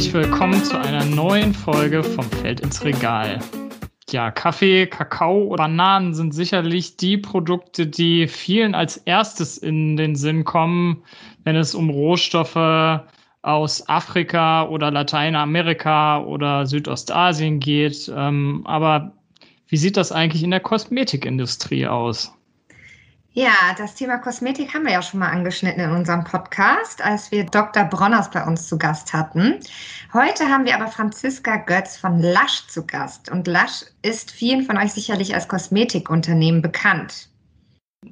herzlich willkommen zu einer neuen Folge vom Feld ins Regal. Ja, Kaffee, Kakao, Bananen sind sicherlich die Produkte, die vielen als erstes in den Sinn kommen, wenn es um Rohstoffe aus Afrika oder Lateinamerika oder Südostasien geht. Ähm, aber wie sieht das eigentlich in der Kosmetikindustrie aus? Ja, das Thema Kosmetik haben wir ja schon mal angeschnitten in unserem Podcast, als wir Dr. Bronners bei uns zu Gast hatten. Heute haben wir aber Franziska Götz von Lush zu Gast. Und Lush ist vielen von euch sicherlich als Kosmetikunternehmen bekannt.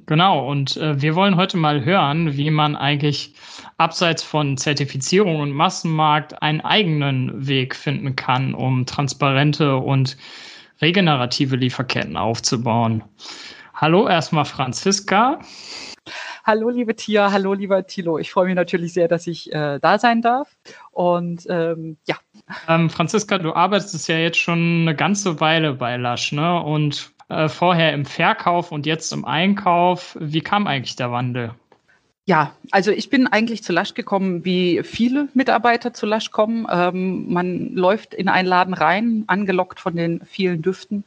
Genau, und äh, wir wollen heute mal hören, wie man eigentlich abseits von Zertifizierung und Massenmarkt einen eigenen Weg finden kann, um transparente und regenerative Lieferketten aufzubauen. Hallo erstmal Franziska. Hallo liebe Tia, hallo lieber Tilo. Ich freue mich natürlich sehr, dass ich äh, da sein darf. Und ähm, ja. Ähm, Franziska, du arbeitest ja jetzt schon eine ganze Weile bei Lush, ne? Und äh, vorher im Verkauf und jetzt im Einkauf. Wie kam eigentlich der Wandel? Ja, also ich bin eigentlich zu Lush gekommen, wie viele Mitarbeiter zu Lush kommen. Ähm, man läuft in einen Laden rein, angelockt von den vielen Düften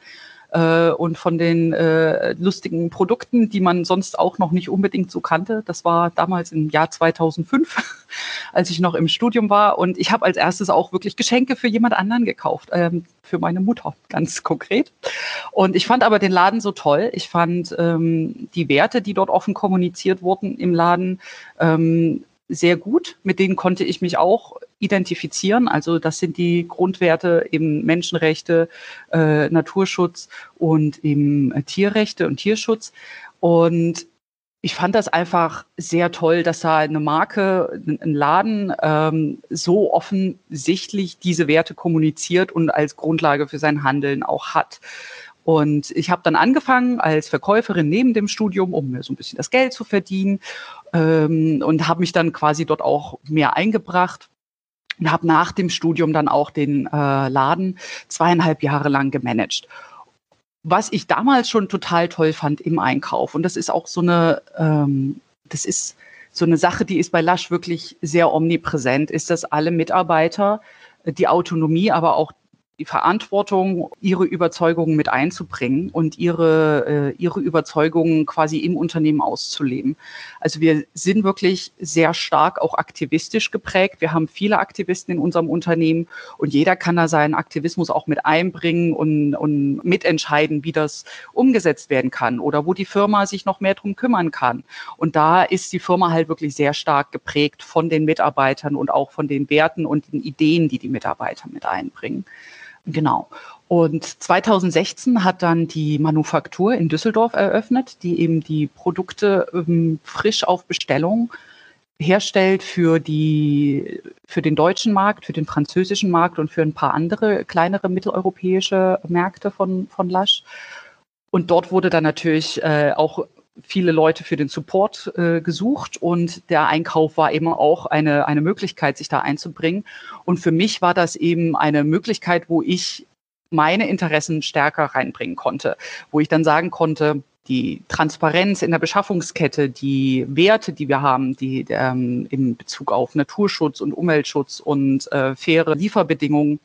äh, und von den äh, lustigen Produkten, die man sonst auch noch nicht unbedingt so kannte. Das war damals im Jahr 2005, als ich noch im Studium war. Und ich habe als erstes auch wirklich Geschenke für jemand anderen gekauft, ähm, für meine Mutter ganz konkret. Und ich fand aber den Laden so toll. Ich fand ähm, die Werte, die dort offen kommuniziert wurden im Laden, ähm, sehr gut. Mit denen konnte ich mich auch identifizieren. Also das sind die Grundwerte eben Menschenrechte, äh, Naturschutz und eben äh, Tierrechte und Tierschutz. Und ich fand das einfach sehr toll, dass da eine Marke, ein Laden ähm, so offensichtlich diese Werte kommuniziert und als Grundlage für sein Handeln auch hat. Und ich habe dann angefangen als Verkäuferin neben dem Studium, um mir so ein bisschen das Geld zu verdienen ähm, und habe mich dann quasi dort auch mehr eingebracht und habe nach dem Studium dann auch den äh, Laden zweieinhalb Jahre lang gemanagt. Was ich damals schon total toll fand im Einkauf und das ist auch so eine, ähm, das ist so eine Sache, die ist bei Lush wirklich sehr omnipräsent, ist, dass alle Mitarbeiter die Autonomie, aber auch die Verantwortung, ihre Überzeugungen mit einzubringen und ihre, äh, ihre Überzeugungen quasi im Unternehmen auszuleben. Also wir sind wirklich sehr stark auch aktivistisch geprägt. Wir haben viele Aktivisten in unserem Unternehmen und jeder kann da seinen Aktivismus auch mit einbringen und, und mitentscheiden, wie das umgesetzt werden kann oder wo die Firma sich noch mehr drum kümmern kann. Und da ist die Firma halt wirklich sehr stark geprägt von den Mitarbeitern und auch von den Werten und den Ideen, die die Mitarbeiter mit einbringen. Genau. Und 2016 hat dann die Manufaktur in Düsseldorf eröffnet, die eben die Produkte ähm, frisch auf Bestellung herstellt für die, für den deutschen Markt, für den französischen Markt und für ein paar andere kleinere mitteleuropäische Märkte von, von Lush. Und dort wurde dann natürlich äh, auch viele Leute für den Support äh, gesucht und der Einkauf war eben auch eine, eine Möglichkeit, sich da einzubringen. Und für mich war das eben eine Möglichkeit, wo ich meine Interessen stärker reinbringen konnte, wo ich dann sagen konnte, die Transparenz in der Beschaffungskette, die Werte, die wir haben, die ähm, in Bezug auf Naturschutz und Umweltschutz und äh, faire Lieferbedingungen,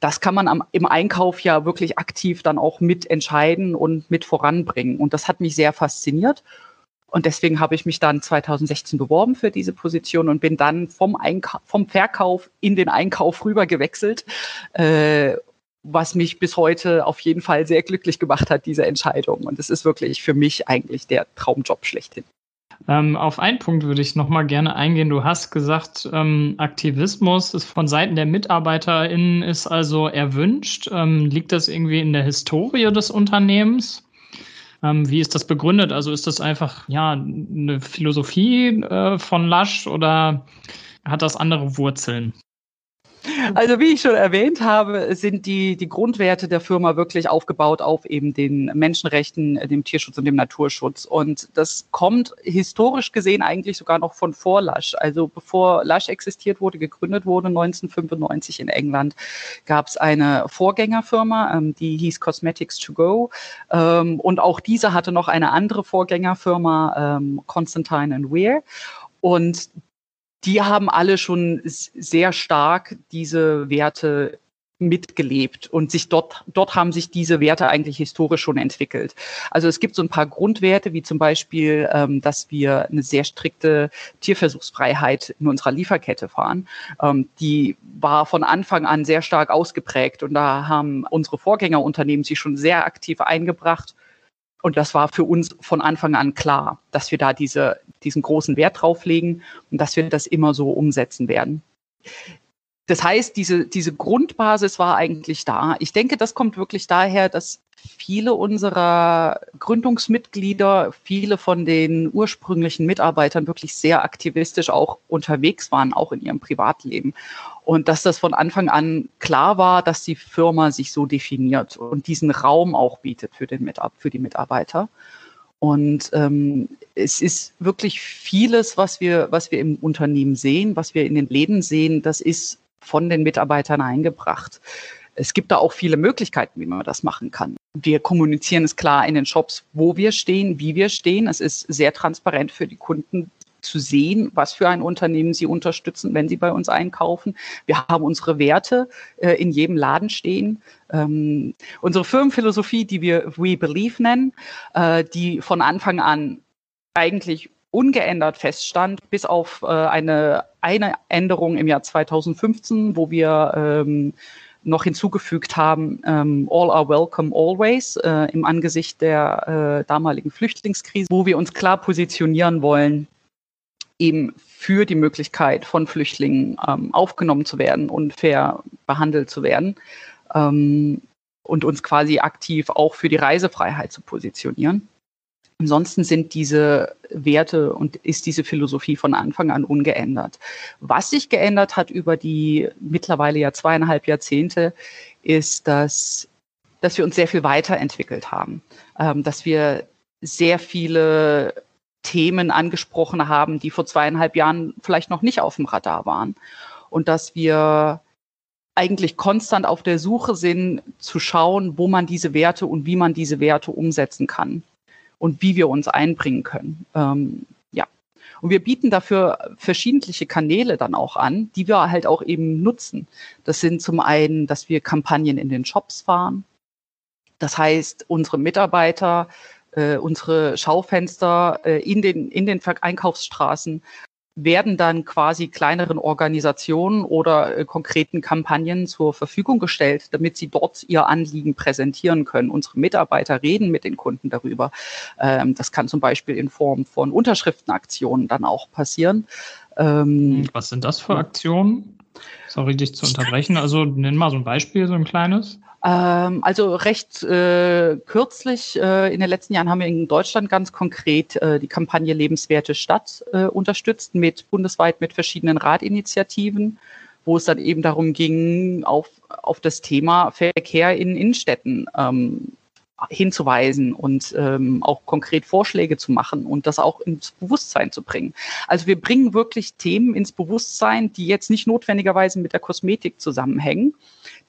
das kann man am, im Einkauf ja wirklich aktiv dann auch mitentscheiden und mit voranbringen. Und das hat mich sehr fasziniert. Und deswegen habe ich mich dann 2016 beworben für diese Position und bin dann vom, Einka vom Verkauf in den Einkauf rüber gewechselt, äh, was mich bis heute auf jeden Fall sehr glücklich gemacht hat, diese Entscheidung. Und es ist wirklich für mich eigentlich der Traumjob schlechthin. Ähm, auf einen Punkt würde ich noch mal gerne eingehen. Du hast gesagt, ähm, Aktivismus ist von Seiten der MitarbeiterInnen ist also erwünscht. Ähm, liegt das irgendwie in der Historie des Unternehmens? Ähm, wie ist das begründet? Also ist das einfach ja eine Philosophie äh, von Lush oder hat das andere Wurzeln? Also wie ich schon erwähnt habe, sind die, die Grundwerte der Firma wirklich aufgebaut auf eben den Menschenrechten, dem Tierschutz und dem Naturschutz. Und das kommt historisch gesehen eigentlich sogar noch von vor Lush. Also bevor Lush existiert wurde, gegründet wurde 1995 in England, gab es eine Vorgängerfirma, ähm, die hieß Cosmetics to Go. Ähm, und auch diese hatte noch eine andere Vorgängerfirma, ähm, Constantine and Weir. Und die haben alle schon sehr stark diese Werte mitgelebt und sich dort, dort haben sich diese Werte eigentlich historisch schon entwickelt. Also es gibt so ein paar Grundwerte, wie zum Beispiel, ähm, dass wir eine sehr strikte Tierversuchsfreiheit in unserer Lieferkette fahren. Ähm, die war von Anfang an sehr stark ausgeprägt und da haben unsere Vorgängerunternehmen sich schon sehr aktiv eingebracht. Und das war für uns von Anfang an klar, dass wir da diese, diesen großen Wert drauflegen und dass wir das immer so umsetzen werden. Das heißt, diese, diese Grundbasis war eigentlich da. Ich denke, das kommt wirklich daher, dass viele unserer Gründungsmitglieder, viele von den ursprünglichen Mitarbeitern wirklich sehr aktivistisch auch unterwegs waren, auch in ihrem Privatleben. Und dass das von Anfang an klar war, dass die Firma sich so definiert und diesen Raum auch bietet für, den Mitab für die Mitarbeiter. Und ähm, es ist wirklich vieles, was wir, was wir im Unternehmen sehen, was wir in den Läden sehen, das ist von den Mitarbeitern eingebracht. Es gibt da auch viele Möglichkeiten, wie man das machen kann. Wir kommunizieren es klar in den Shops, wo wir stehen, wie wir stehen. Es ist sehr transparent für die Kunden zu sehen, was für ein Unternehmen sie unterstützen, wenn sie bei uns einkaufen. Wir haben unsere Werte äh, in jedem Laden stehen. Ähm, unsere Firmenphilosophie, die wir We Believe nennen, äh, die von Anfang an eigentlich ungeändert feststand, bis auf äh, eine, eine Änderung im Jahr 2015, wo wir ähm, noch hinzugefügt haben, ähm, All are welcome always äh, im Angesicht der äh, damaligen Flüchtlingskrise, wo wir uns klar positionieren wollen, eben für die Möglichkeit von Flüchtlingen ähm, aufgenommen zu werden und fair behandelt zu werden ähm, und uns quasi aktiv auch für die Reisefreiheit zu positionieren. Ansonsten sind diese Werte und ist diese Philosophie von Anfang an ungeändert. Was sich geändert hat über die mittlerweile ja zweieinhalb Jahrzehnte, ist, dass, dass wir uns sehr viel weiterentwickelt haben, ähm, dass wir sehr viele Themen angesprochen haben, die vor zweieinhalb Jahren vielleicht noch nicht auf dem Radar waren. Und dass wir eigentlich konstant auf der Suche sind, zu schauen, wo man diese Werte und wie man diese Werte umsetzen kann und wie wir uns einbringen können. Ähm, ja. Und wir bieten dafür verschiedentliche Kanäle dann auch an, die wir halt auch eben nutzen. Das sind zum einen, dass wir Kampagnen in den Shops fahren. Das heißt, unsere Mitarbeiter, äh, unsere Schaufenster äh, in den, in den Einkaufsstraßen werden dann quasi kleineren Organisationen oder äh, konkreten Kampagnen zur Verfügung gestellt, damit sie dort ihr Anliegen präsentieren können. Unsere Mitarbeiter reden mit den Kunden darüber. Ähm, das kann zum Beispiel in Form von Unterschriftenaktionen dann auch passieren. Ähm, Was sind das für Aktionen? Sorry, dich zu unterbrechen. Also nenn mal so ein Beispiel, so ein kleines. Ähm, also recht äh, kürzlich, äh, in den letzten Jahren haben wir in Deutschland ganz konkret äh, die Kampagne Lebenswerte Stadt äh, unterstützt, mit bundesweit mit verschiedenen Radinitiativen, wo es dann eben darum ging, auf, auf das Thema Verkehr in Innenstädten ähm, hinzuweisen und ähm, auch konkret Vorschläge zu machen und das auch ins Bewusstsein zu bringen. Also wir bringen wirklich Themen ins Bewusstsein, die jetzt nicht notwendigerweise mit der Kosmetik zusammenhängen,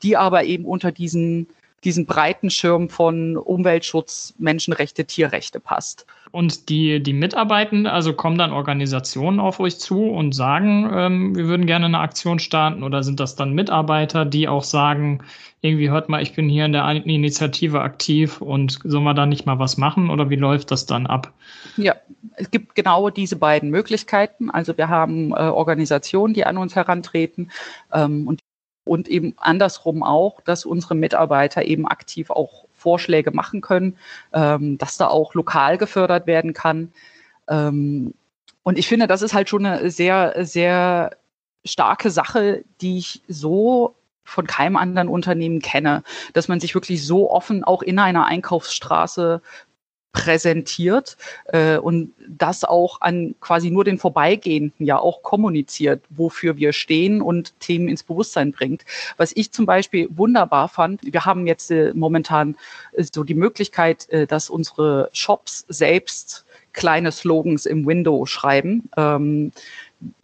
die aber eben unter diesen, diesen breiten Schirm von Umweltschutz, Menschenrechte, Tierrechte passt. Und die, die Mitarbeitenden, also kommen dann Organisationen auf euch zu und sagen, ähm, wir würden gerne eine Aktion starten oder sind das dann Mitarbeiter, die auch sagen, irgendwie hört mal, ich bin hier in der Initiative aktiv und sollen wir da nicht mal was machen oder wie läuft das dann ab? Ja, es gibt genau diese beiden Möglichkeiten. Also wir haben äh, Organisationen, die an uns herantreten ähm, und und eben andersrum auch, dass unsere Mitarbeiter eben aktiv auch Vorschläge machen können, ähm, dass da auch lokal gefördert werden kann. Ähm, und ich finde, das ist halt schon eine sehr, sehr starke Sache, die ich so von keinem anderen Unternehmen kenne, dass man sich wirklich so offen auch in einer Einkaufsstraße präsentiert äh, und das auch an quasi nur den Vorbeigehenden ja auch kommuniziert, wofür wir stehen und Themen ins Bewusstsein bringt. Was ich zum Beispiel wunderbar fand, wir haben jetzt äh, momentan äh, so die Möglichkeit, äh, dass unsere Shops selbst kleine Slogans im Window schreiben. Ähm,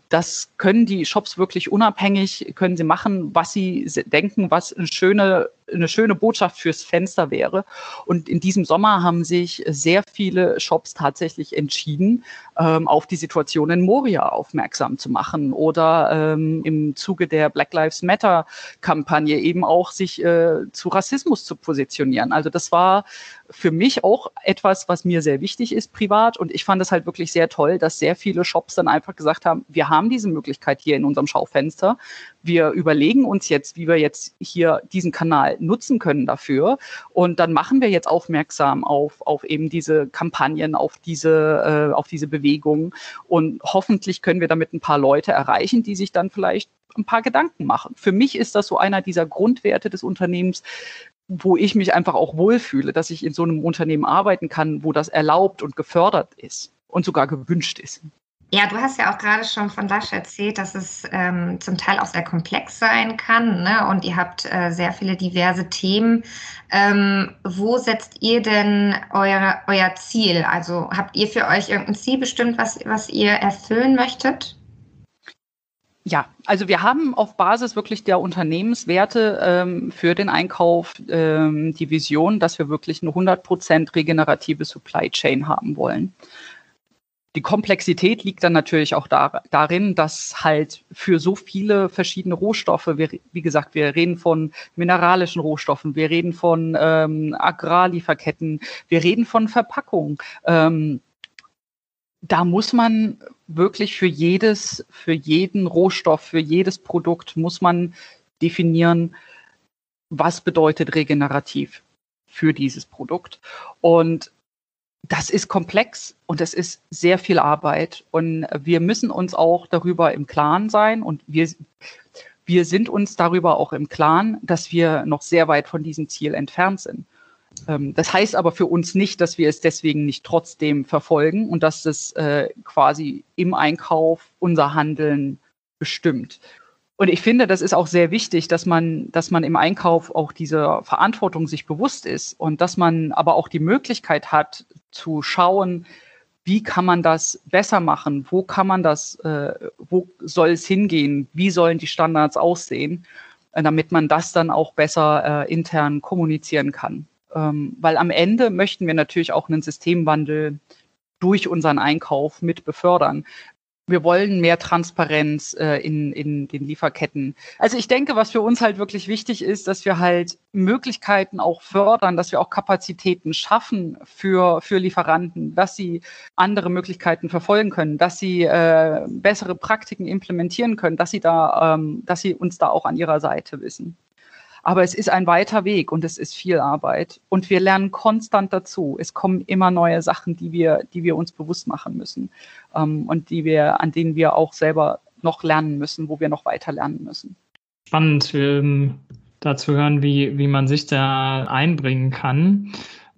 das können die Shops wirklich unabhängig, können sie machen, was sie denken, was eine schöne eine schöne Botschaft fürs Fenster wäre. Und in diesem Sommer haben sich sehr viele Shops tatsächlich entschieden, ähm, auf die Situation in Moria aufmerksam zu machen oder ähm, im Zuge der Black Lives Matter Kampagne eben auch sich äh, zu Rassismus zu positionieren. Also das war für mich auch etwas, was mir sehr wichtig ist privat. Und ich fand es halt wirklich sehr toll, dass sehr viele Shops dann einfach gesagt haben, wir haben diese Möglichkeit hier in unserem Schaufenster. Wir überlegen uns jetzt, wie wir jetzt hier diesen Kanal nutzen können dafür. Und dann machen wir jetzt aufmerksam auf, auf eben diese Kampagnen, auf diese, äh, auf diese Bewegungen. Und hoffentlich können wir damit ein paar Leute erreichen, die sich dann vielleicht ein paar Gedanken machen. Für mich ist das so einer dieser Grundwerte des Unternehmens, wo ich mich einfach auch wohlfühle, dass ich in so einem Unternehmen arbeiten kann, wo das erlaubt und gefördert ist und sogar gewünscht ist. Ja, du hast ja auch gerade schon von Lasch erzählt, dass es ähm, zum Teil auch sehr komplex sein kann. Ne? Und ihr habt äh, sehr viele diverse Themen. Ähm, wo setzt ihr denn euer, euer Ziel? Also habt ihr für euch irgendein Ziel bestimmt, was, was ihr erfüllen möchtet? Ja, also wir haben auf Basis wirklich der Unternehmenswerte ähm, für den Einkauf ähm, die Vision, dass wir wirklich eine 100% regenerative Supply Chain haben wollen. Die Komplexität liegt dann natürlich auch da, darin, dass halt für so viele verschiedene Rohstoffe, wir, wie gesagt, wir reden von mineralischen Rohstoffen, wir reden von ähm, Agrarlieferketten, wir reden von Verpackung. Ähm, da muss man wirklich für jedes, für jeden Rohstoff, für jedes Produkt muss man definieren, was bedeutet regenerativ für dieses Produkt. Und das ist komplex und es ist sehr viel Arbeit. Und wir müssen uns auch darüber im Klaren sein und wir, wir sind uns darüber auch im Klaren, dass wir noch sehr weit von diesem Ziel entfernt sind. Ähm, das heißt aber für uns nicht, dass wir es deswegen nicht trotzdem verfolgen und dass es äh, quasi im Einkauf unser Handeln bestimmt. Und ich finde, das ist auch sehr wichtig, dass man, dass man im Einkauf auch dieser Verantwortung sich bewusst ist und dass man aber auch die Möglichkeit hat zu schauen, wie kann man das besser machen? Wo kann man das, äh, wo soll es hingehen? Wie sollen die Standards aussehen? Äh, damit man das dann auch besser äh, intern kommunizieren kann. Ähm, weil am Ende möchten wir natürlich auch einen Systemwandel durch unseren Einkauf mit befördern. Wir wollen mehr Transparenz äh, in, in den Lieferketten. Also ich denke, was für uns halt wirklich wichtig ist, dass wir halt Möglichkeiten auch fördern, dass wir auch Kapazitäten schaffen für, für Lieferanten, dass sie andere Möglichkeiten verfolgen können, dass sie äh, bessere Praktiken implementieren können, dass sie da, ähm, dass sie uns da auch an ihrer Seite wissen. Aber es ist ein weiter Weg und es ist viel Arbeit. Und wir lernen konstant dazu. Es kommen immer neue Sachen, die wir, die wir uns bewusst machen müssen ähm, und die wir, an denen wir auch selber noch lernen müssen, wo wir noch weiter lernen müssen. Spannend, ähm, da zu hören, wie, wie man sich da einbringen kann.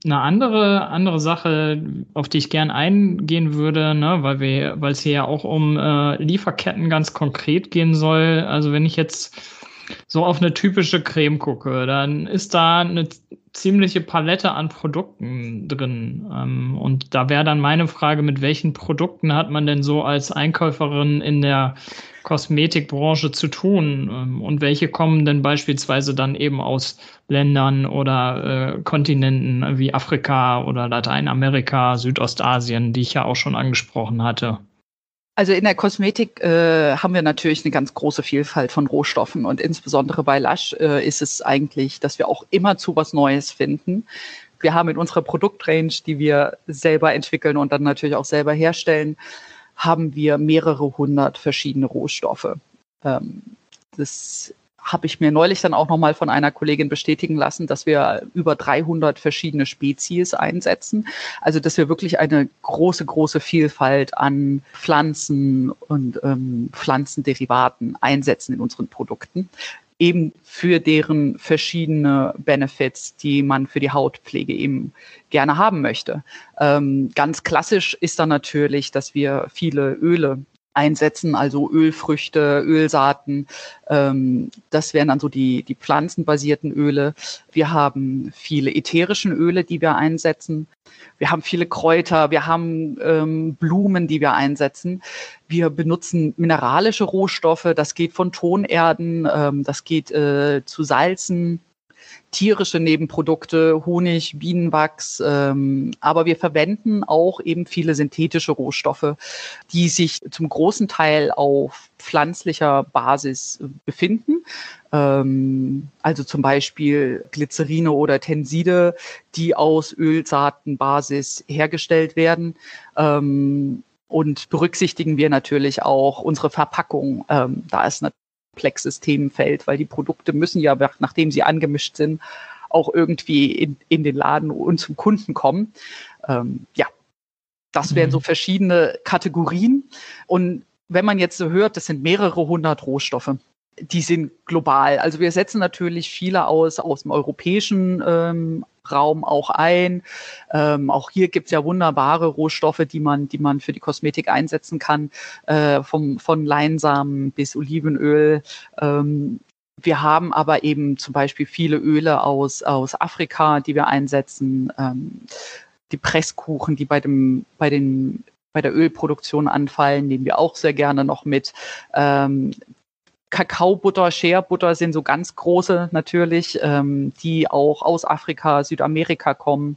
Eine andere, andere Sache, auf die ich gern eingehen würde, ne, weil wir, weil es hier ja auch um äh, Lieferketten ganz konkret gehen soll. Also wenn ich jetzt so auf eine typische Creme gucke, dann ist da eine ziemliche Palette an Produkten drin. Ähm, und da wäre dann meine Frage, mit welchen Produkten hat man denn so als Einkäuferin in der Kosmetikbranche zu tun? Ähm, und welche kommen denn beispielsweise dann eben aus Ländern oder äh, Kontinenten wie Afrika oder Lateinamerika, Südostasien, die ich ja auch schon angesprochen hatte? Also in der Kosmetik äh, haben wir natürlich eine ganz große Vielfalt von Rohstoffen und insbesondere bei Lush äh, ist es eigentlich, dass wir auch immer zu was Neues finden. Wir haben in unserer Produktrange, die wir selber entwickeln und dann natürlich auch selber herstellen, haben wir mehrere hundert verschiedene Rohstoffe. Ähm, das habe ich mir neulich dann auch nochmal von einer Kollegin bestätigen lassen, dass wir über 300 verschiedene Spezies einsetzen. Also dass wir wirklich eine große, große Vielfalt an Pflanzen und ähm, Pflanzenderivaten einsetzen in unseren Produkten eben für deren verschiedene Benefits, die man für die Hautpflege eben gerne haben möchte. Ähm, ganz klassisch ist dann natürlich, dass wir viele Öle einsetzen, also Ölfrüchte, Ölsaaten. Ähm, das wären dann so die, die pflanzenbasierten Öle. Wir haben viele ätherischen Öle, die wir einsetzen. Wir haben viele Kräuter, wir haben ähm, Blumen, die wir einsetzen. Wir benutzen mineralische Rohstoffe, das geht von Tonerden, ähm, das geht äh, zu Salzen, tierische Nebenprodukte, Honig, Bienenwachs, ähm, aber wir verwenden auch eben viele synthetische Rohstoffe, die sich zum großen Teil auf pflanzlicher Basis befinden. Ähm, also zum Beispiel Glycerine oder Tenside, die aus Ölsaatenbasis hergestellt werden. Ähm, und berücksichtigen wir natürlich auch unsere Verpackung. Ähm, da ist Themenfeld, weil die Produkte müssen ja, nachdem sie angemischt sind, auch irgendwie in, in den Laden und zum Kunden kommen. Ähm, ja, das wären so mhm. verschiedene Kategorien. Und wenn man jetzt so hört, das sind mehrere hundert Rohstoffe die sind global. Also wir setzen natürlich viele aus, aus dem europäischen ähm, Raum auch ein. Ähm, auch hier gibt es ja wunderbare Rohstoffe, die man, die man für die Kosmetik einsetzen kann, äh, vom, von Leinsamen bis Olivenöl. Ähm, wir haben aber eben zum Beispiel viele Öle aus, aus Afrika, die wir einsetzen. Ähm, die Presskuchen, die bei dem, bei den bei der Ölproduktion anfallen, nehmen wir auch sehr gerne noch mit. Ähm, Kakaobutter, Shea-Butter sind so ganz große natürlich, ähm, die auch aus Afrika, Südamerika kommen.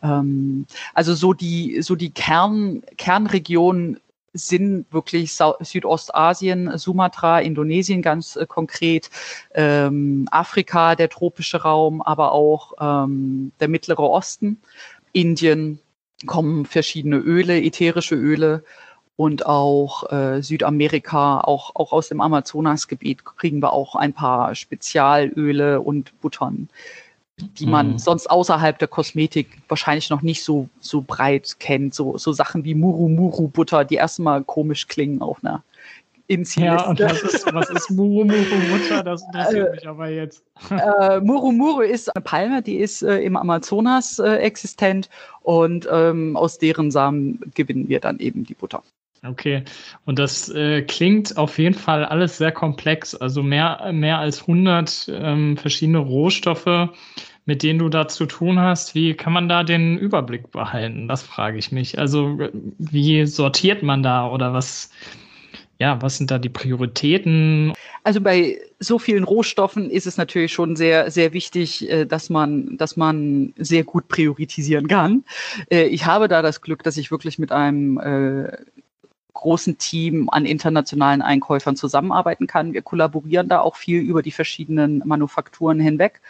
Ähm, also so die, so die Kern, Kernregionen sind wirklich Südostasien, Sumatra, Indonesien ganz äh, konkret, ähm, Afrika, der tropische Raum, aber auch ähm, der Mittlere Osten, Indien kommen verschiedene Öle, ätherische Öle und auch äh, Südamerika, auch, auch aus dem Amazonasgebiet kriegen wir auch ein paar Spezialöle und Buttern, die man mhm. sonst außerhalb der Kosmetik wahrscheinlich noch nicht so, so breit kennt. So, so Sachen wie Muru-Muru-Butter, die erstmal komisch klingen auf einer Inzi Ja, und was ist, was ist Muru Muru Butter? Das interessiert äh, mich aber jetzt. Äh, Muru Muru ist eine Palme, die ist äh, im Amazonas äh, existent und ähm, aus deren Samen gewinnen wir dann eben die Butter. Okay, und das äh, klingt auf jeden Fall alles sehr komplex, also mehr, mehr als 100 ähm, verschiedene Rohstoffe, mit denen du da zu tun hast. Wie kann man da den Überblick behalten? Das frage ich mich. Also wie sortiert man da oder was, ja, was sind da die Prioritäten? Also bei so vielen Rohstoffen ist es natürlich schon sehr, sehr wichtig, äh, dass man, dass man sehr gut priorisieren kann. Äh, ich habe da das Glück, dass ich wirklich mit einem äh, großen Team an internationalen Einkäufern zusammenarbeiten kann. Wir kollaborieren da auch viel über die verschiedenen Manufakturen hinweg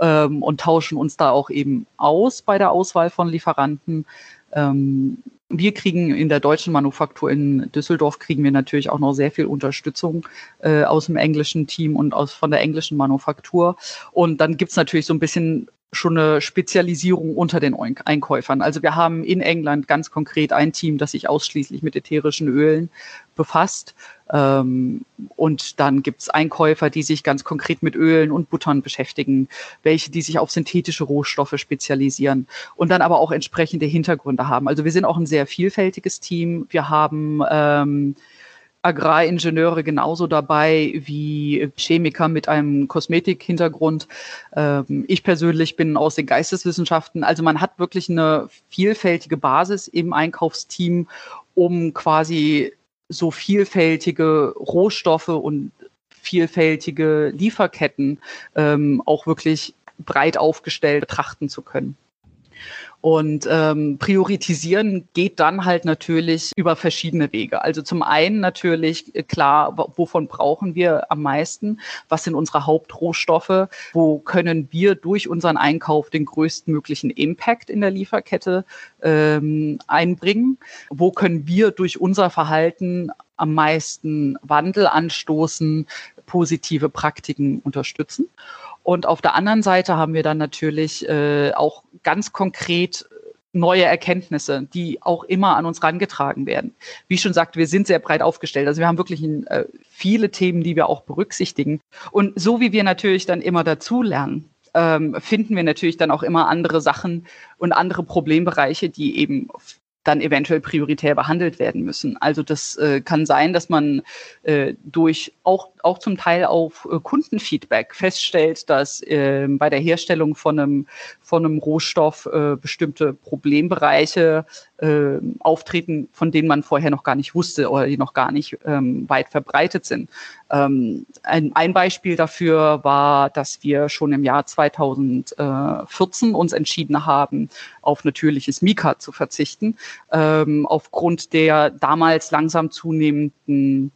ähm, und tauschen uns da auch eben aus bei der Auswahl von Lieferanten. Ähm, wir kriegen in der deutschen Manufaktur in Düsseldorf kriegen wir natürlich auch noch sehr viel Unterstützung äh, aus dem englischen Team und aus von der englischen Manufaktur. Und dann gibt's natürlich so ein bisschen schon eine Spezialisierung unter den Einkäufern. Also wir haben in England ganz konkret ein Team, das sich ausschließlich mit ätherischen Ölen befasst. Ähm, und dann gibt's Einkäufer, die sich ganz konkret mit Ölen und Buttern beschäftigen, welche, die sich auf synthetische Rohstoffe spezialisieren und dann aber auch entsprechende Hintergründe haben. Also wir sind auch ein sehr vielfältiges Team. Wir haben ähm, Agraringenieure genauso dabei wie Chemiker mit einem Kosmetik-Hintergrund. Ähm, ich persönlich bin aus den Geisteswissenschaften. Also man hat wirklich eine vielfältige Basis im Einkaufsteam, um quasi so vielfältige Rohstoffe und vielfältige Lieferketten ähm, auch wirklich breit aufgestellt betrachten zu können. Und ähm, priorisieren geht dann halt natürlich über verschiedene Wege. Also zum einen natürlich äh, klar, wovon brauchen wir am meisten? Was sind unsere Hauptrohstoffe? Wo können wir durch unseren Einkauf den größtmöglichen Impact in der Lieferkette ähm, einbringen? Wo können wir durch unser Verhalten am meisten Wandel anstoßen, positive Praktiken unterstützen? Und auf der anderen Seite haben wir dann natürlich äh, auch ganz konkret neue Erkenntnisse, die auch immer an uns rangetragen werden. Wie ich schon sagte, wir sind sehr breit aufgestellt. Also wir haben wirklich äh, viele Themen, die wir auch berücksichtigen. Und so wie wir natürlich dann immer dazulernen, ähm, finden wir natürlich dann auch immer andere Sachen und andere Problembereiche, die eben dann eventuell prioritär behandelt werden müssen. Also das äh, kann sein, dass man äh, durch auch auch zum Teil auf äh, Kundenfeedback feststellt, dass äh, bei der Herstellung von einem, von einem Rohstoff äh, bestimmte Problembereiche äh, auftreten, von denen man vorher noch gar nicht wusste oder die noch gar nicht ähm, weit verbreitet sind. Ähm, ein, ein Beispiel dafür war, dass wir schon im Jahr 2014 uns entschieden haben, auf natürliches Mika zu verzichten, ähm, aufgrund der damals langsam zunehmenden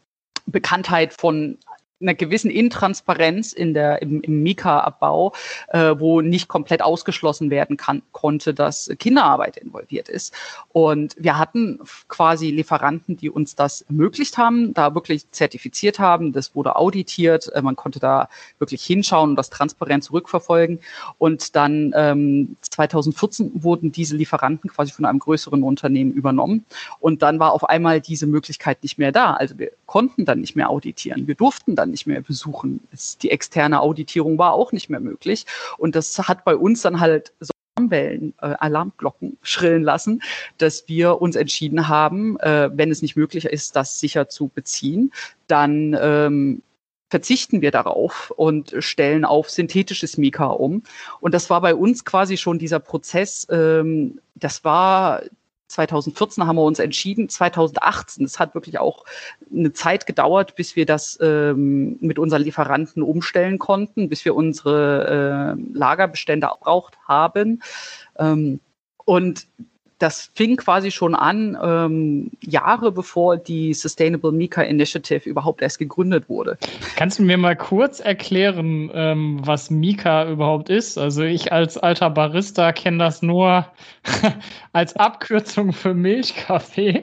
Bekanntheit von einer gewissen Intransparenz in der, im, im Mika-Abbau, äh, wo nicht komplett ausgeschlossen werden kann, konnte, dass Kinderarbeit involviert ist. Und wir hatten quasi Lieferanten, die uns das ermöglicht haben, da wirklich zertifiziert haben. Das wurde auditiert. Äh, man konnte da wirklich hinschauen und das transparent zurückverfolgen. Und dann ähm, 2014 wurden diese Lieferanten quasi von einem größeren Unternehmen übernommen. Und dann war auf einmal diese Möglichkeit nicht mehr da. Also wir konnten dann nicht mehr auditieren. Wir durften dann nicht mehr besuchen. Es, die externe Auditierung war auch nicht mehr möglich. Und das hat bei uns dann halt so Alarmwellen, äh, Alarmglocken schrillen lassen, dass wir uns entschieden haben, äh, wenn es nicht möglich ist, das sicher zu beziehen, dann ähm, verzichten wir darauf und stellen auf synthetisches Mika um. Und das war bei uns quasi schon dieser Prozess, ähm, das war 2014 haben wir uns entschieden, 2018, es hat wirklich auch eine Zeit gedauert, bis wir das ähm, mit unseren Lieferanten umstellen konnten, bis wir unsere äh, Lagerbestände braucht haben. Ähm, und das fing quasi schon an, ähm, Jahre bevor die Sustainable Mika Initiative überhaupt erst gegründet wurde. Kannst du mir mal kurz erklären, ähm, was Mika überhaupt ist? Also ich als alter Barista kenne das nur als Abkürzung für Milchkaffee.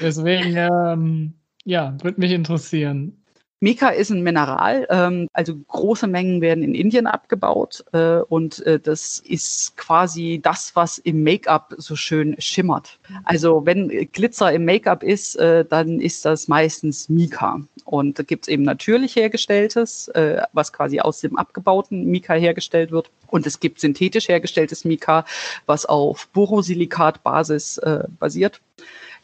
Deswegen, ähm, ja, würde mich interessieren. Mika ist ein Mineral, ähm, also große Mengen werden in Indien abgebaut äh, und äh, das ist quasi das, was im Make-up so schön schimmert. Also wenn Glitzer im Make-up ist, äh, dann ist das meistens Mika. Und da gibt es eben natürlich hergestelltes, äh, was quasi aus dem abgebauten Mika hergestellt wird. Und es gibt synthetisch hergestelltes Mika, was auf Borosilikat-Basis äh, basiert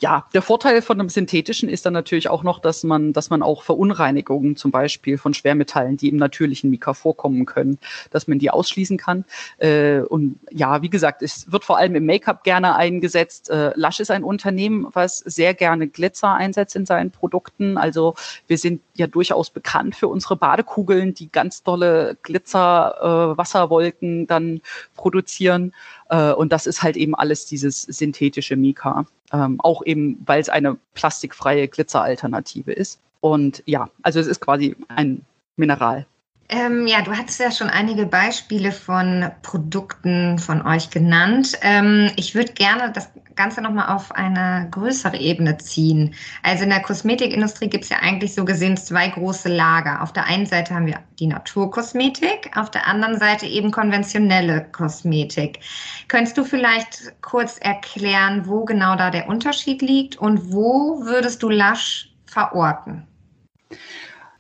ja, der Vorteil von einem synthetischen ist dann natürlich auch noch, dass man, dass man auch Verunreinigungen zum Beispiel von Schwermetallen, die im natürlichen Mika vorkommen können, dass man die ausschließen kann. Äh, und ja, wie gesagt, es wird vor allem im Make-up gerne eingesetzt. Äh, Lush ist ein Unternehmen, was sehr gerne Glitzer einsetzt in seinen Produkten. Also wir sind ja durchaus bekannt für unsere Badekugeln, die ganz tolle Glitzer, äh, Wasserwolken dann produzieren. Äh, und das ist halt eben alles dieses synthetische Mika. Ähm, auch eben, weil es eine plastikfreie Glitzeralternative ist. Und ja, also es ist quasi ein Mineral. Ähm, ja, du hattest ja schon einige Beispiele von Produkten von euch genannt. Ähm, ich würde gerne das Ganze nochmal auf eine größere Ebene ziehen. Also in der Kosmetikindustrie gibt es ja eigentlich so gesehen zwei große Lager. Auf der einen Seite haben wir die Naturkosmetik, auf der anderen Seite eben konventionelle Kosmetik. Könntest du vielleicht kurz erklären, wo genau da der Unterschied liegt und wo würdest du Lush verorten?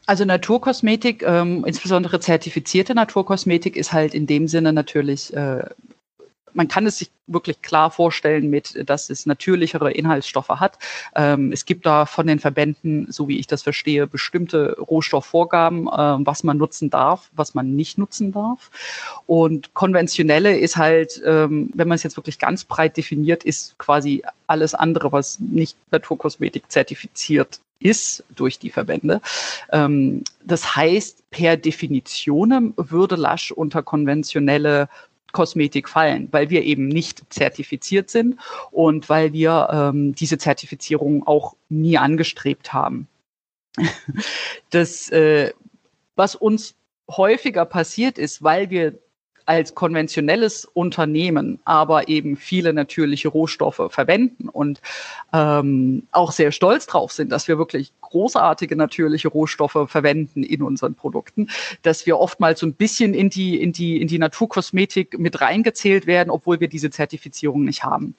Also Naturkosmetik, ähm, insbesondere zertifizierte Naturkosmetik, ist halt in dem Sinne natürlich äh, man kann es sich wirklich klar vorstellen mit, dass es natürlichere Inhaltsstoffe hat. Ähm, es gibt da von den Verbänden, so wie ich das verstehe, bestimmte Rohstoffvorgaben, äh, was man nutzen darf, was man nicht nutzen darf. Und konventionelle ist halt, ähm, wenn man es jetzt wirklich ganz breit definiert, ist quasi alles andere, was nicht Naturkosmetik zertifiziert ist durch die Verbände. Ähm, das heißt, per Definition würde Lasch unter konventionelle Kosmetik fallen, weil wir eben nicht zertifiziert sind und weil wir ähm, diese Zertifizierung auch nie angestrebt haben. das, äh, was uns häufiger passiert ist, weil wir als konventionelles Unternehmen aber eben viele natürliche Rohstoffe verwenden und ähm, auch sehr stolz drauf sind, dass wir wirklich großartige natürliche Rohstoffe verwenden in unseren Produkten, dass wir oftmals so ein bisschen in die, in die, in die Naturkosmetik mit reingezählt werden, obwohl wir diese Zertifizierung nicht haben.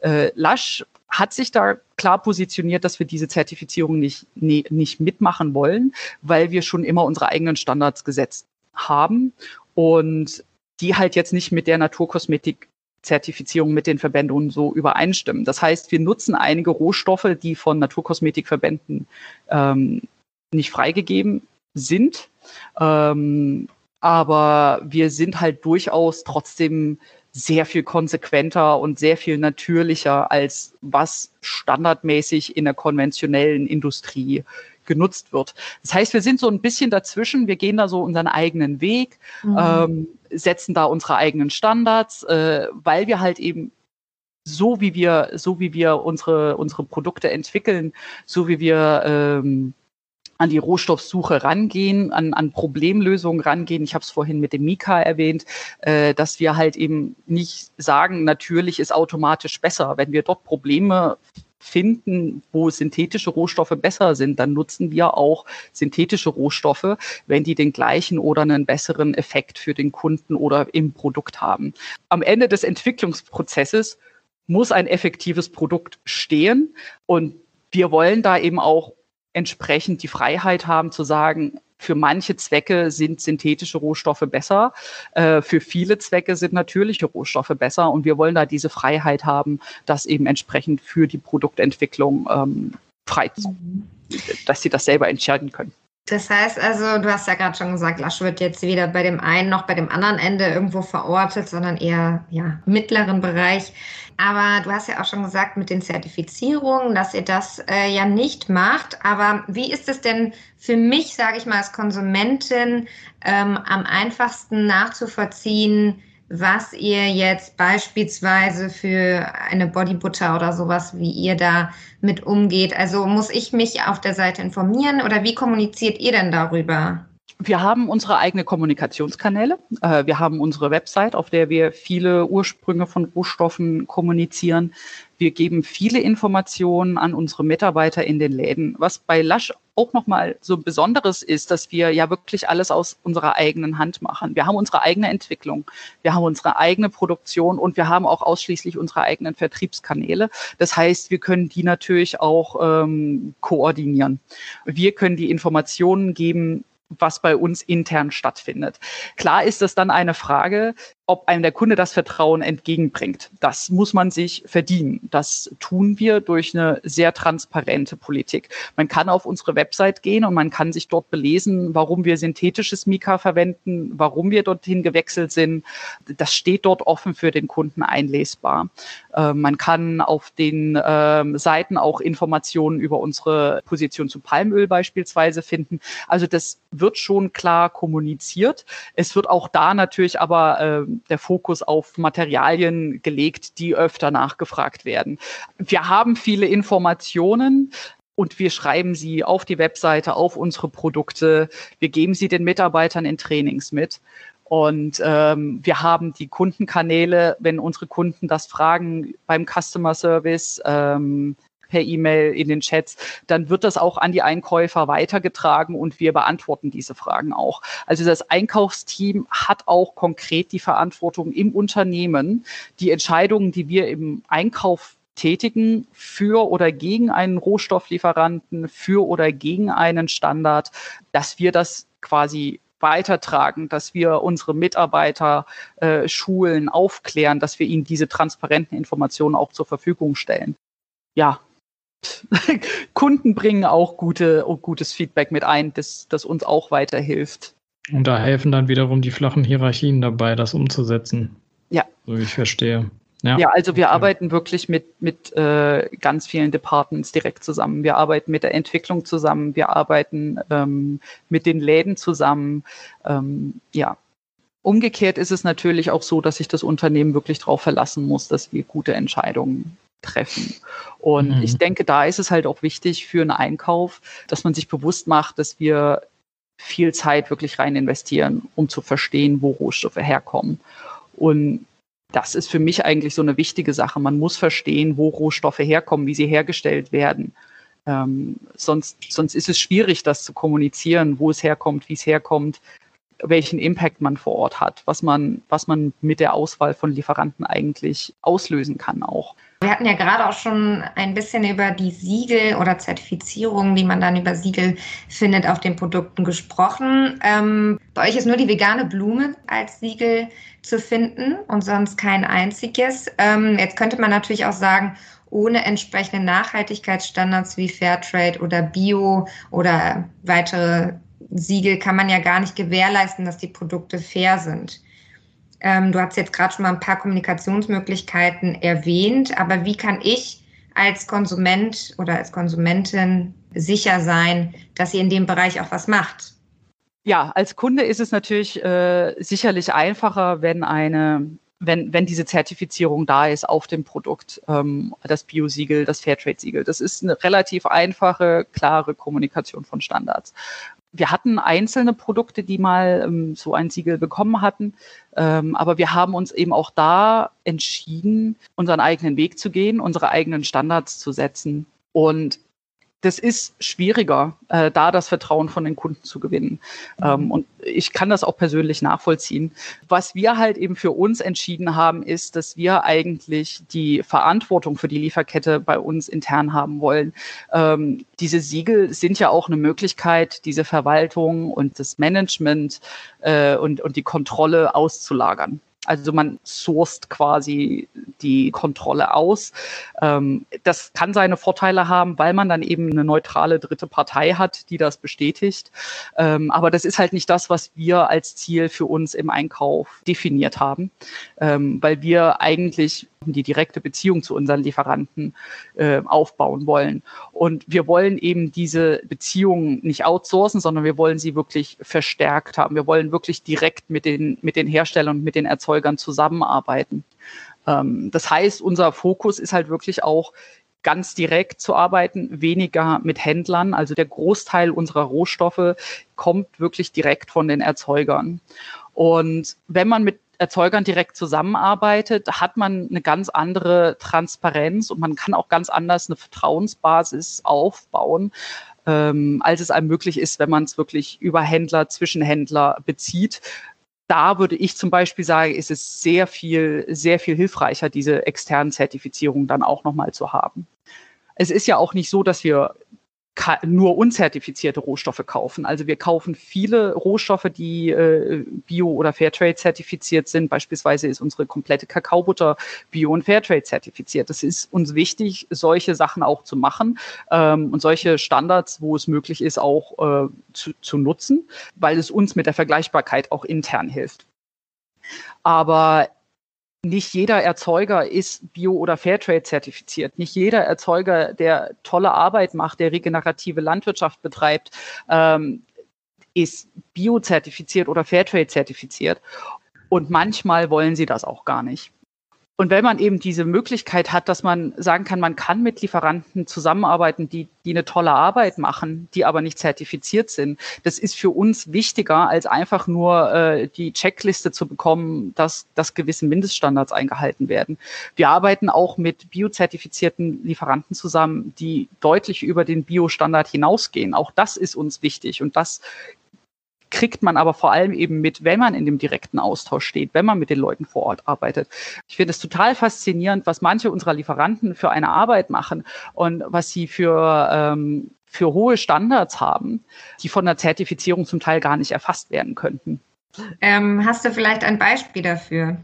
Äh, Lush hat sich da klar positioniert, dass wir diese Zertifizierung nicht, nee, nicht mitmachen wollen, weil wir schon immer unsere eigenen Standards gesetzt haben und die halt jetzt nicht mit der Naturkosmetik Zertifizierung mit den Verbänden so übereinstimmen. Das heißt, wir nutzen einige Rohstoffe, die von Naturkosmetikverbänden ähm, nicht freigegeben sind. Ähm, aber wir sind halt durchaus trotzdem sehr viel konsequenter und sehr viel natürlicher, als was standardmäßig in der konventionellen Industrie genutzt wird. Das heißt, wir sind so ein bisschen dazwischen, wir gehen da so unseren eigenen Weg, mhm. ähm, setzen da unsere eigenen Standards, äh, weil wir halt eben so wie wir, so wie wir unsere, unsere Produkte entwickeln, so wie wir ähm, an die Rohstoffsuche rangehen, an, an Problemlösungen rangehen. Ich habe es vorhin mit dem Mika erwähnt, äh, dass wir halt eben nicht sagen, natürlich ist automatisch besser. Wenn wir dort Probleme finden, wo synthetische Rohstoffe besser sind, dann nutzen wir auch synthetische Rohstoffe, wenn die den gleichen oder einen besseren Effekt für den Kunden oder im Produkt haben. Am Ende des Entwicklungsprozesses muss ein effektives Produkt stehen und wir wollen da eben auch entsprechend die Freiheit haben zu sagen, für manche Zwecke sind synthetische Rohstoffe besser, äh, für viele Zwecke sind natürliche Rohstoffe besser und wir wollen da diese Freiheit haben, das eben entsprechend für die Produktentwicklung ähm, frei, mhm. dass sie das selber entscheiden können. Das heißt also, du hast ja gerade schon gesagt, Lasch wird jetzt weder bei dem einen noch bei dem anderen Ende irgendwo verortet, sondern eher ja, mittleren Bereich. Aber du hast ja auch schon gesagt mit den Zertifizierungen, dass ihr das äh, ja nicht macht. Aber wie ist es denn für mich, sage ich mal, als Konsumentin ähm, am einfachsten nachzuvollziehen, was ihr jetzt beispielsweise für eine Bodybutter oder sowas, wie ihr da mit umgeht. Also muss ich mich auf der Seite informieren oder wie kommuniziert ihr denn darüber? Wir haben unsere eigene Kommunikationskanäle. Äh, wir haben unsere Website, auf der wir viele Ursprünge von Rohstoffen kommunizieren. Wir geben viele Informationen an unsere Mitarbeiter in den Läden. Was bei Lush auch nochmal so Besonderes ist, dass wir ja wirklich alles aus unserer eigenen Hand machen. Wir haben unsere eigene Entwicklung, wir haben unsere eigene Produktion und wir haben auch ausschließlich unsere eigenen Vertriebskanäle. Das heißt, wir können die natürlich auch ähm, koordinieren. Wir können die Informationen geben, was bei uns intern stattfindet. Klar ist das dann eine Frage, ob einem der Kunde das Vertrauen entgegenbringt. Das muss man sich verdienen. Das tun wir durch eine sehr transparente Politik. Man kann auf unsere Website gehen und man kann sich dort belesen, warum wir synthetisches Mika verwenden, warum wir dorthin gewechselt sind. Das steht dort offen für den Kunden einlesbar. Äh, man kann auf den äh, Seiten auch Informationen über unsere Position zu Palmöl beispielsweise finden. Also das wird schon klar kommuniziert. Es wird auch da natürlich aber äh, der Fokus auf Materialien gelegt, die öfter nachgefragt werden. Wir haben viele Informationen, und wir schreiben sie auf die Webseite, auf unsere Produkte. Wir geben sie den Mitarbeitern in Trainings mit. Und ähm, wir haben die Kundenkanäle, wenn unsere Kunden das fragen beim Customer Service, ähm, per E-Mail in den Chats, dann wird das auch an die Einkäufer weitergetragen und wir beantworten diese Fragen auch. Also das Einkaufsteam hat auch konkret die Verantwortung im Unternehmen, die Entscheidungen, die wir im Einkauf tätigen für oder gegen einen Rohstofflieferanten, für oder gegen einen Standard, dass wir das quasi weitertragen, dass wir unsere Mitarbeiter äh, schulen, aufklären, dass wir ihnen diese transparenten Informationen auch zur Verfügung stellen. Ja, Kunden bringen auch gute, gutes Feedback mit ein, das, das uns auch weiterhilft. Und da helfen dann wiederum die flachen Hierarchien dabei, das umzusetzen. Ja. So wie ich verstehe. Ja, ja also wir okay. arbeiten wirklich mit, mit äh, ganz vielen Departments direkt zusammen. Wir arbeiten mit der Entwicklung zusammen, wir arbeiten ähm, mit den Läden zusammen. Ähm, ja. Umgekehrt ist es natürlich auch so, dass sich das Unternehmen wirklich darauf verlassen muss, dass wir gute Entscheidungen treffen. Und mhm. ich denke, da ist es halt auch wichtig für einen Einkauf, dass man sich bewusst macht, dass wir viel Zeit wirklich rein investieren, um zu verstehen, wo Rohstoffe herkommen. Und das ist für mich eigentlich so eine wichtige Sache. Man muss verstehen, wo Rohstoffe herkommen, wie sie hergestellt werden. Ähm, sonst, sonst ist es schwierig, das zu kommunizieren, wo es herkommt, wie es herkommt. welchen Impact man vor Ort hat, was man, was man mit der Auswahl von Lieferanten eigentlich auslösen kann auch. Wir hatten ja gerade auch schon ein bisschen über die Siegel oder Zertifizierungen, die man dann über Siegel findet, auf den Produkten gesprochen. Ähm, bei euch ist nur die vegane Blume als Siegel zu finden und sonst kein einziges. Ähm, jetzt könnte man natürlich auch sagen, ohne entsprechende Nachhaltigkeitsstandards wie Fairtrade oder Bio oder weitere Siegel kann man ja gar nicht gewährleisten, dass die Produkte fair sind. Ähm, du hast jetzt gerade schon mal ein paar Kommunikationsmöglichkeiten erwähnt, aber wie kann ich als Konsument oder als Konsumentin sicher sein, dass sie in dem Bereich auch was macht? Ja, als Kunde ist es natürlich äh, sicherlich einfacher, wenn eine wenn, wenn diese Zertifizierung da ist auf dem Produkt, ähm, das Bio-Siegel, das Fairtrade-Siegel. Das ist eine relativ einfache, klare Kommunikation von Standards. Wir hatten einzelne Produkte, die mal ähm, so ein Siegel bekommen hatten, ähm, aber wir haben uns eben auch da entschieden, unseren eigenen Weg zu gehen, unsere eigenen Standards zu setzen. Und das ist schwieriger, äh, da das Vertrauen von den Kunden zu gewinnen. Ähm, und ich kann das auch persönlich nachvollziehen. Was wir halt eben für uns entschieden haben, ist, dass wir eigentlich die Verantwortung für die Lieferkette bei uns intern haben wollen. Ähm, diese Siegel sind ja auch eine Möglichkeit, diese Verwaltung und das Management äh, und, und die Kontrolle auszulagern. Also man sourced quasi die Kontrolle aus. Ähm, das kann seine Vorteile haben, weil man dann eben eine neutrale dritte Partei hat, die das bestätigt. Ähm, aber das ist halt nicht das, was wir als Ziel für uns im Einkauf definiert haben, ähm, weil wir eigentlich die direkte Beziehung zu unseren Lieferanten äh, aufbauen wollen. Und wir wollen eben diese Beziehungen nicht outsourcen, sondern wir wollen sie wirklich verstärkt haben. Wir wollen wirklich direkt mit den, mit den Herstellern und mit den Erzeugern zusammenarbeiten. Ähm, das heißt, unser Fokus ist halt wirklich auch, ganz direkt zu arbeiten, weniger mit Händlern. Also der Großteil unserer Rohstoffe kommt wirklich direkt von den Erzeugern. Und wenn man mit Erzeugern direkt zusammenarbeitet, hat man eine ganz andere Transparenz und man kann auch ganz anders eine Vertrauensbasis aufbauen, ähm, als es einem möglich ist, wenn man es wirklich über Händler, Zwischenhändler bezieht. Da würde ich zum Beispiel sagen, ist es sehr viel, sehr viel hilfreicher, diese externen Zertifizierungen dann auch nochmal zu haben. Es ist ja auch nicht so, dass wir nur unzertifizierte Rohstoffe kaufen. Also wir kaufen viele Rohstoffe, die äh, Bio- oder Fairtrade zertifiziert sind. Beispielsweise ist unsere komplette Kakaobutter Bio- und Fairtrade zertifiziert. Das ist uns wichtig, solche Sachen auch zu machen ähm, und solche Standards, wo es möglich ist, auch äh, zu, zu nutzen, weil es uns mit der Vergleichbarkeit auch intern hilft. Aber nicht jeder Erzeuger ist Bio- oder Fairtrade zertifiziert. Nicht jeder Erzeuger, der tolle Arbeit macht, der regenerative Landwirtschaft betreibt, ähm, ist Bio-zertifiziert oder Fairtrade zertifiziert. Und manchmal wollen sie das auch gar nicht. Und wenn man eben diese Möglichkeit hat, dass man sagen kann, man kann mit Lieferanten zusammenarbeiten, die, die eine tolle Arbeit machen, die aber nicht zertifiziert sind, das ist für uns wichtiger, als einfach nur äh, die Checkliste zu bekommen, dass, dass gewisse Mindeststandards eingehalten werden. Wir arbeiten auch mit biozertifizierten Lieferanten zusammen, die deutlich über den Biostandard hinausgehen. Auch das ist uns wichtig und das kriegt man aber vor allem eben mit, wenn man in dem direkten Austausch steht, wenn man mit den Leuten vor Ort arbeitet. Ich finde es total faszinierend, was manche unserer Lieferanten für eine Arbeit machen und was sie für, ähm, für hohe Standards haben, die von der Zertifizierung zum Teil gar nicht erfasst werden könnten. Ähm, hast du vielleicht ein Beispiel dafür?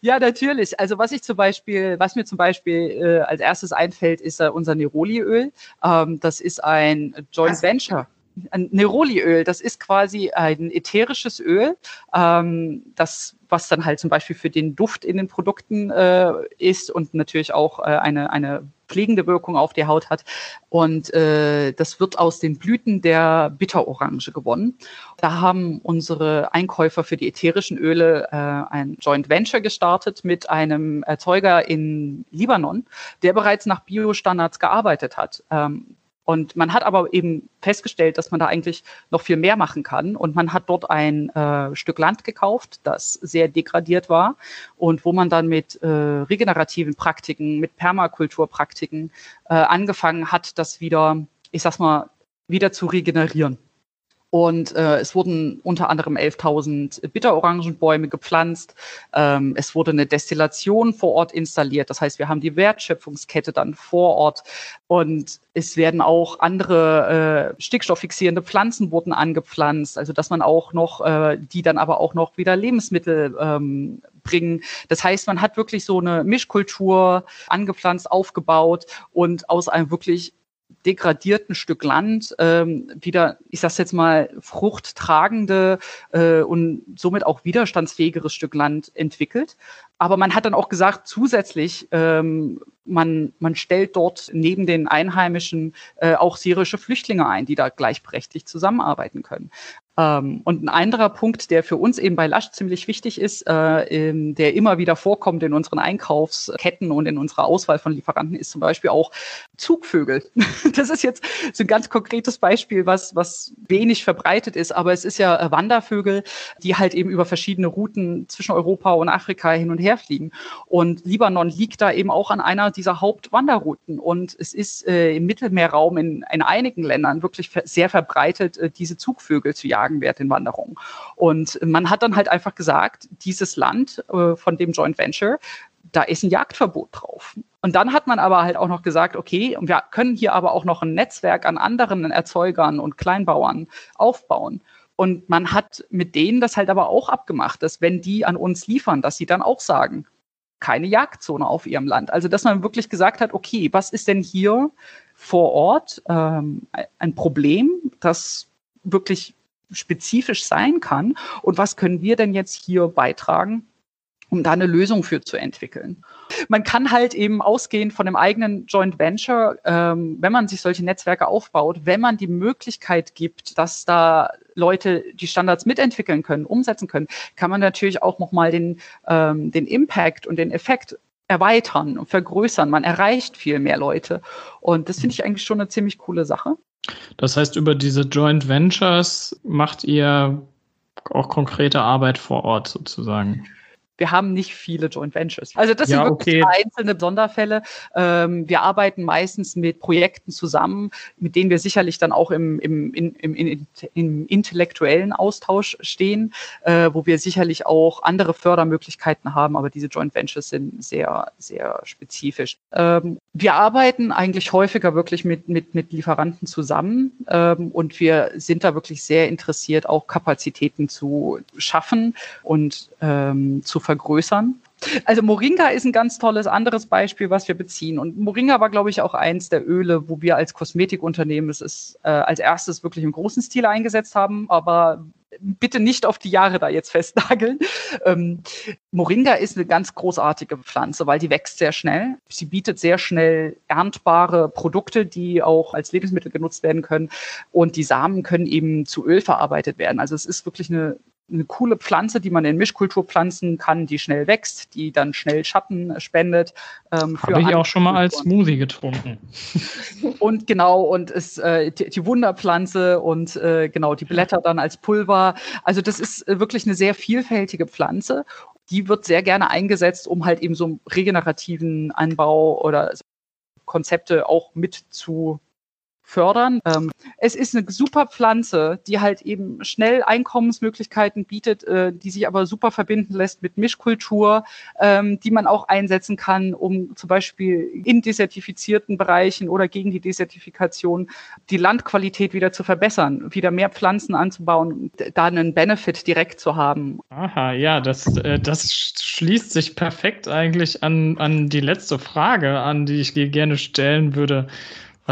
Ja, natürlich. Also was ich zum Beispiel, was mir zum Beispiel äh, als erstes einfällt, ist äh, unser Neroli-Öl. Ähm, das ist ein Joint also, Venture ein Neroliöl, das ist quasi ein ätherisches Öl, ähm, das was dann halt zum Beispiel für den Duft in den Produkten äh, ist und natürlich auch äh, eine, eine pflegende Wirkung auf die Haut hat. Und äh, das wird aus den Blüten der Bitterorange gewonnen. Da haben unsere Einkäufer für die ätherischen Öle äh, ein Joint Venture gestartet mit einem Erzeuger in Libanon, der bereits nach Biostandards gearbeitet hat. Ähm, und man hat aber eben festgestellt, dass man da eigentlich noch viel mehr machen kann. Und man hat dort ein äh, Stück Land gekauft, das sehr degradiert war und wo man dann mit äh, regenerativen Praktiken, mit Permakulturpraktiken äh, angefangen hat, das wieder, ich sag's mal, wieder zu regenerieren. Und äh, es wurden unter anderem 11.000 Bitterorangenbäume gepflanzt. Ähm, es wurde eine Destillation vor Ort installiert. Das heißt, wir haben die Wertschöpfungskette dann vor Ort. Und es werden auch andere äh, stickstofffixierende Pflanzen wurden angepflanzt. Also dass man auch noch, äh, die dann aber auch noch wieder Lebensmittel ähm, bringen. Das heißt, man hat wirklich so eine Mischkultur angepflanzt, aufgebaut und aus einem wirklich degradierten Stück Land ähm, wieder, ich sag's jetzt mal, fruchttragende äh, und somit auch widerstandsfähigeres Stück Land entwickelt. Aber man hat dann auch gesagt, zusätzlich, ähm, man, man stellt dort neben den Einheimischen äh, auch syrische Flüchtlinge ein, die da gleichberechtigt zusammenarbeiten können. Ähm, und ein anderer Punkt, der für uns eben bei Lush ziemlich wichtig ist, äh, der immer wieder vorkommt in unseren Einkaufsketten und in unserer Auswahl von Lieferanten, ist zum Beispiel auch Zugvögel. Das ist jetzt so ein ganz konkretes Beispiel, was, was wenig verbreitet ist, aber es ist ja äh, Wandervögel, die halt eben über verschiedene Routen zwischen Europa und Afrika hin und her fliegen. Und Libanon liegt da eben auch an einer dieser Hauptwanderrouten. Und es ist äh, im Mittelmeerraum in, in einigen Ländern wirklich sehr verbreitet, äh, diese Zugvögel zu jagen jagen während den Wanderungen. Und man hat dann halt einfach gesagt, dieses Land äh, von dem Joint Venture, da ist ein Jagdverbot drauf. Und dann hat man aber halt auch noch gesagt, okay, wir können hier aber auch noch ein Netzwerk an anderen Erzeugern und Kleinbauern aufbauen. Und man hat mit denen das halt aber auch abgemacht, dass wenn die an uns liefern, dass sie dann auch sagen, keine Jagdzone auf ihrem Land. Also dass man wirklich gesagt hat, okay, was ist denn hier vor Ort ähm, ein Problem, das wirklich spezifisch sein kann und was können wir denn jetzt hier beitragen, um da eine Lösung für zu entwickeln. Man kann halt eben ausgehen von dem eigenen Joint Venture, ähm, wenn man sich solche Netzwerke aufbaut, wenn man die Möglichkeit gibt, dass da Leute die Standards mitentwickeln können, umsetzen können, kann man natürlich auch nochmal den, ähm, den Impact und den Effekt erweitern und vergrößern. Man erreicht viel mehr Leute. Und das finde ich eigentlich schon eine ziemlich coole Sache. Das heißt, über diese Joint Ventures macht ihr auch konkrete Arbeit vor Ort sozusagen wir haben nicht viele Joint Ventures. Also das ja, sind wirklich okay. einzelne Sonderfälle. Ähm, wir arbeiten meistens mit Projekten zusammen, mit denen wir sicherlich dann auch im, im, im, im, im intellektuellen Austausch stehen, äh, wo wir sicherlich auch andere Fördermöglichkeiten haben, aber diese Joint Ventures sind sehr, sehr spezifisch. Ähm, wir arbeiten eigentlich häufiger wirklich mit, mit, mit Lieferanten zusammen ähm, und wir sind da wirklich sehr interessiert, auch Kapazitäten zu schaffen und ähm, zu vergrößern. Also Moringa ist ein ganz tolles anderes Beispiel, was wir beziehen. Und Moringa war, glaube ich, auch eins der Öle, wo wir als Kosmetikunternehmen es ist, äh, als erstes wirklich im großen Stil eingesetzt haben. Aber bitte nicht auf die Jahre da jetzt festnageln. Ähm, Moringa ist eine ganz großartige Pflanze, weil die wächst sehr schnell. Sie bietet sehr schnell erntbare Produkte, die auch als Lebensmittel genutzt werden können. Und die Samen können eben zu Öl verarbeitet werden. Also es ist wirklich eine eine coole Pflanze, die man in Mischkultur pflanzen kann, die schnell wächst, die dann schnell Schatten spendet. Ähm, Habe ich auch schon mal als Smoothie getrunken. Und genau, und ist äh, die, die, Wunderpflanze und äh, genau die Blätter dann als Pulver. Also das ist äh, wirklich eine sehr vielfältige Pflanze. Die wird sehr gerne eingesetzt, um halt eben so regenerativen Anbau oder Konzepte auch mit zu fördern. Ähm, es ist eine super Pflanze, die halt eben schnell Einkommensmöglichkeiten bietet, äh, die sich aber super verbinden lässt mit Mischkultur, ähm, die man auch einsetzen kann, um zum Beispiel in desertifizierten Bereichen oder gegen die Desertifikation die Landqualität wieder zu verbessern, wieder mehr Pflanzen anzubauen, da einen Benefit direkt zu haben. Aha, ja, das, äh, das schließt sich perfekt eigentlich an, an die letzte Frage an, die ich dir gerne stellen würde.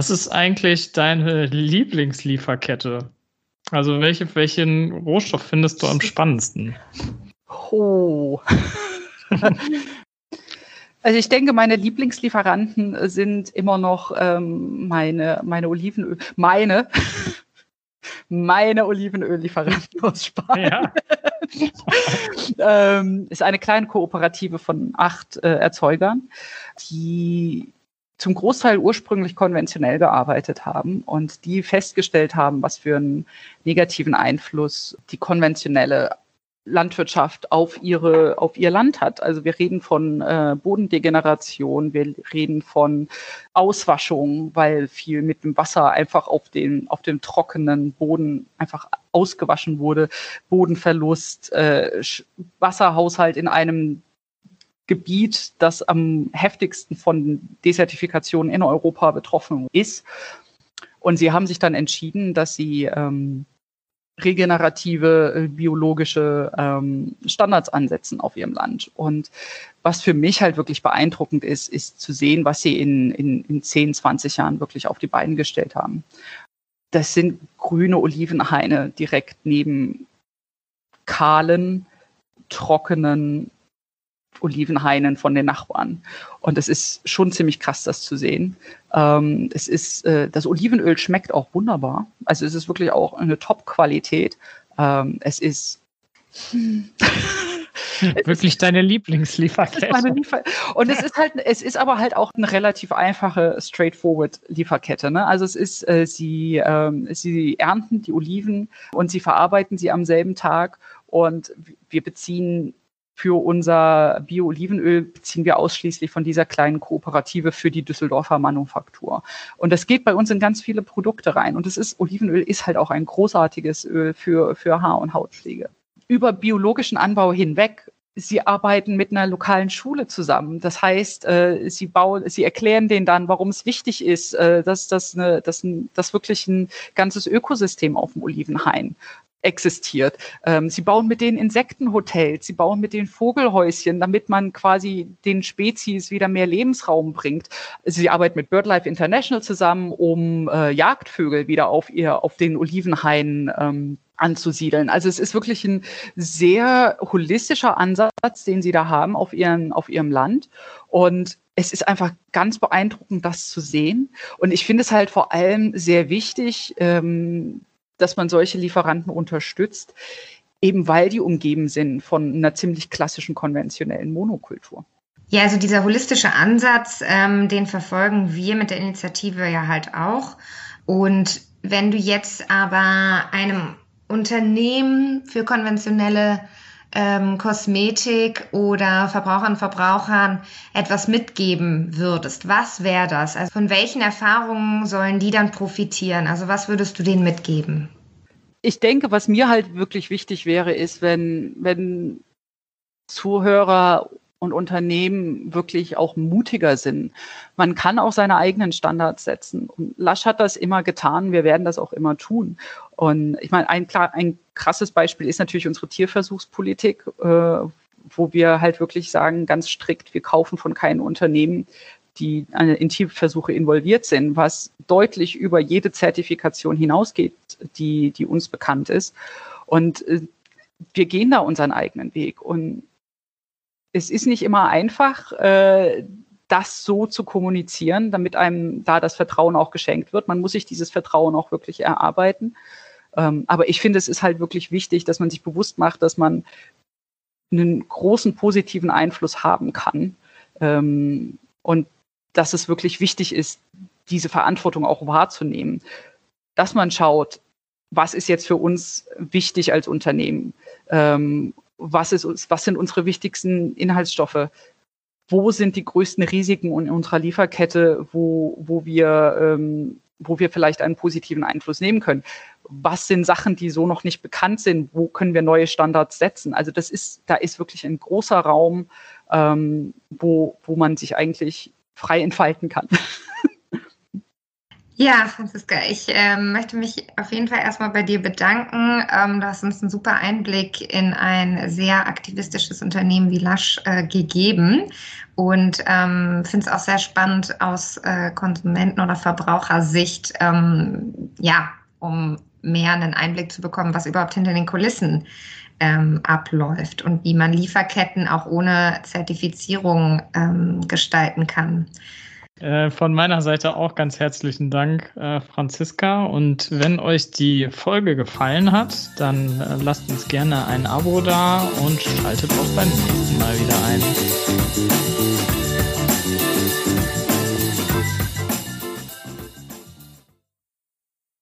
Was ist eigentlich deine Lieblingslieferkette? Also welche, welchen Rohstoff findest du am spannendsten? Oh. Also ich denke, meine Lieblingslieferanten sind immer noch ähm, meine, meine Olivenöl, meine, meine Olivenöllieferanten aus Spanien. Ja. ähm, ist eine kleine Kooperative von acht äh, Erzeugern, die zum Großteil ursprünglich konventionell gearbeitet haben und die festgestellt haben, was für einen negativen Einfluss die konventionelle Landwirtschaft auf ihre auf ihr Land hat. Also wir reden von äh, Bodendegeneration, wir reden von Auswaschung, weil viel mit dem Wasser einfach auf den auf dem trockenen Boden einfach ausgewaschen wurde, Bodenverlust, äh, Wasserhaushalt in einem Gebiet, das am heftigsten von Desertifikationen in Europa betroffen ist. Und sie haben sich dann entschieden, dass sie ähm, regenerative äh, biologische ähm, Standards ansetzen auf ihrem Land. Und was für mich halt wirklich beeindruckend ist, ist zu sehen, was sie in, in, in 10, 20 Jahren wirklich auf die Beine gestellt haben. Das sind grüne Olivenhaine direkt neben kahlen, trockenen Olivenhainen von den Nachbarn. Und es ist schon ziemlich krass, das zu sehen. Ähm, es ist, äh, das Olivenöl schmeckt auch wunderbar. Also es ist wirklich auch eine Top-Qualität. Ähm, es ist Wirklich deine Lieblingslieferkette. Meine Liefer und es ist halt, es ist aber halt auch eine relativ einfache, straightforward Lieferkette. Ne? Also es ist, äh, sie, ähm, sie ernten die Oliven und sie verarbeiten sie am selben Tag und wir beziehen für unser Bio-Olivenöl beziehen wir ausschließlich von dieser kleinen Kooperative für die Düsseldorfer Manufaktur. Und das geht bei uns in ganz viele Produkte rein. Und es ist, Olivenöl ist halt auch ein großartiges Öl für, für Haar- und Hautpflege. Über biologischen Anbau hinweg Sie arbeiten mit einer lokalen Schule zusammen. Das heißt, äh, sie bauen, sie erklären denen dann, warum es wichtig ist, äh, dass das eine, dass, ein, dass wirklich ein ganzes Ökosystem auf dem Olivenhain existiert. Ähm, sie bauen mit den Insektenhotels, sie bauen mit den Vogelhäuschen, damit man quasi den Spezies wieder mehr Lebensraum bringt. Sie arbeiten mit BirdLife International zusammen, um äh, Jagdvögel wieder auf ihr, auf den Olivenhainen ähm, anzusiedeln. Also es ist wirklich ein sehr holistischer Ansatz, den sie da haben auf, ihren, auf ihrem Land. Und es ist einfach ganz beeindruckend, das zu sehen. Und ich finde es halt vor allem sehr wichtig, ähm, dass man solche Lieferanten unterstützt, eben weil die umgeben sind von einer ziemlich klassischen konventionellen Monokultur. Ja, also dieser holistische Ansatz, ähm, den verfolgen wir mit der Initiative ja halt auch. Und wenn du jetzt aber einem Unternehmen für konventionelle ähm, Kosmetik oder Verbrauchern und Verbrauchern etwas mitgeben würdest, was wäre das? Also von welchen Erfahrungen sollen die dann profitieren? Also was würdest du denen mitgeben? Ich denke, was mir halt wirklich wichtig wäre, ist, wenn, wenn Zuhörer und Unternehmen wirklich auch mutiger sind. Man kann auch seine eigenen Standards setzen. Und Lasch hat das immer getan. Wir werden das auch immer tun. Und ich meine, ein, ein krasses Beispiel ist natürlich unsere Tierversuchspolitik, äh, wo wir halt wirklich sagen, ganz strikt, wir kaufen von keinem Unternehmen, die in Tierversuche involviert sind, was deutlich über jede Zertifikation hinausgeht, die, die uns bekannt ist. Und äh, wir gehen da unseren eigenen Weg. Und es ist nicht immer einfach, äh, das so zu kommunizieren, damit einem da das Vertrauen auch geschenkt wird. Man muss sich dieses Vertrauen auch wirklich erarbeiten. Ähm, aber ich finde, es ist halt wirklich wichtig, dass man sich bewusst macht, dass man einen großen positiven Einfluss haben kann. Ähm, und dass es wirklich wichtig ist, diese Verantwortung auch wahrzunehmen. Dass man schaut, was ist jetzt für uns wichtig als Unternehmen? Ähm, was, ist, was sind unsere wichtigsten Inhaltsstoffe? Wo sind die größten Risiken in unserer Lieferkette, wo, wo, wir, ähm, wo wir vielleicht einen positiven Einfluss nehmen können? Was sind Sachen, die so noch nicht bekannt sind? Wo können wir neue Standards setzen? Also das ist, da ist wirklich ein großer Raum, ähm, wo, wo man sich eigentlich frei entfalten kann. Ja, Franziska, ich äh, möchte mich auf jeden Fall erstmal bei dir bedanken. Ähm, du hast uns einen super Einblick in ein sehr aktivistisches Unternehmen wie Lasch äh, gegeben und ähm, finde es auch sehr spannend aus äh, Konsumenten- oder Verbrauchersicht, ähm, ja, um mehr einen Einblick zu bekommen, was überhaupt hinter den Kulissen ähm, abläuft und wie man Lieferketten auch ohne Zertifizierung ähm, gestalten kann. Äh, von meiner Seite auch ganz herzlichen Dank, äh, Franziska. Und wenn euch die Folge gefallen hat, dann äh, lasst uns gerne ein Abo da und schaltet auch beim nächsten Mal wieder ein.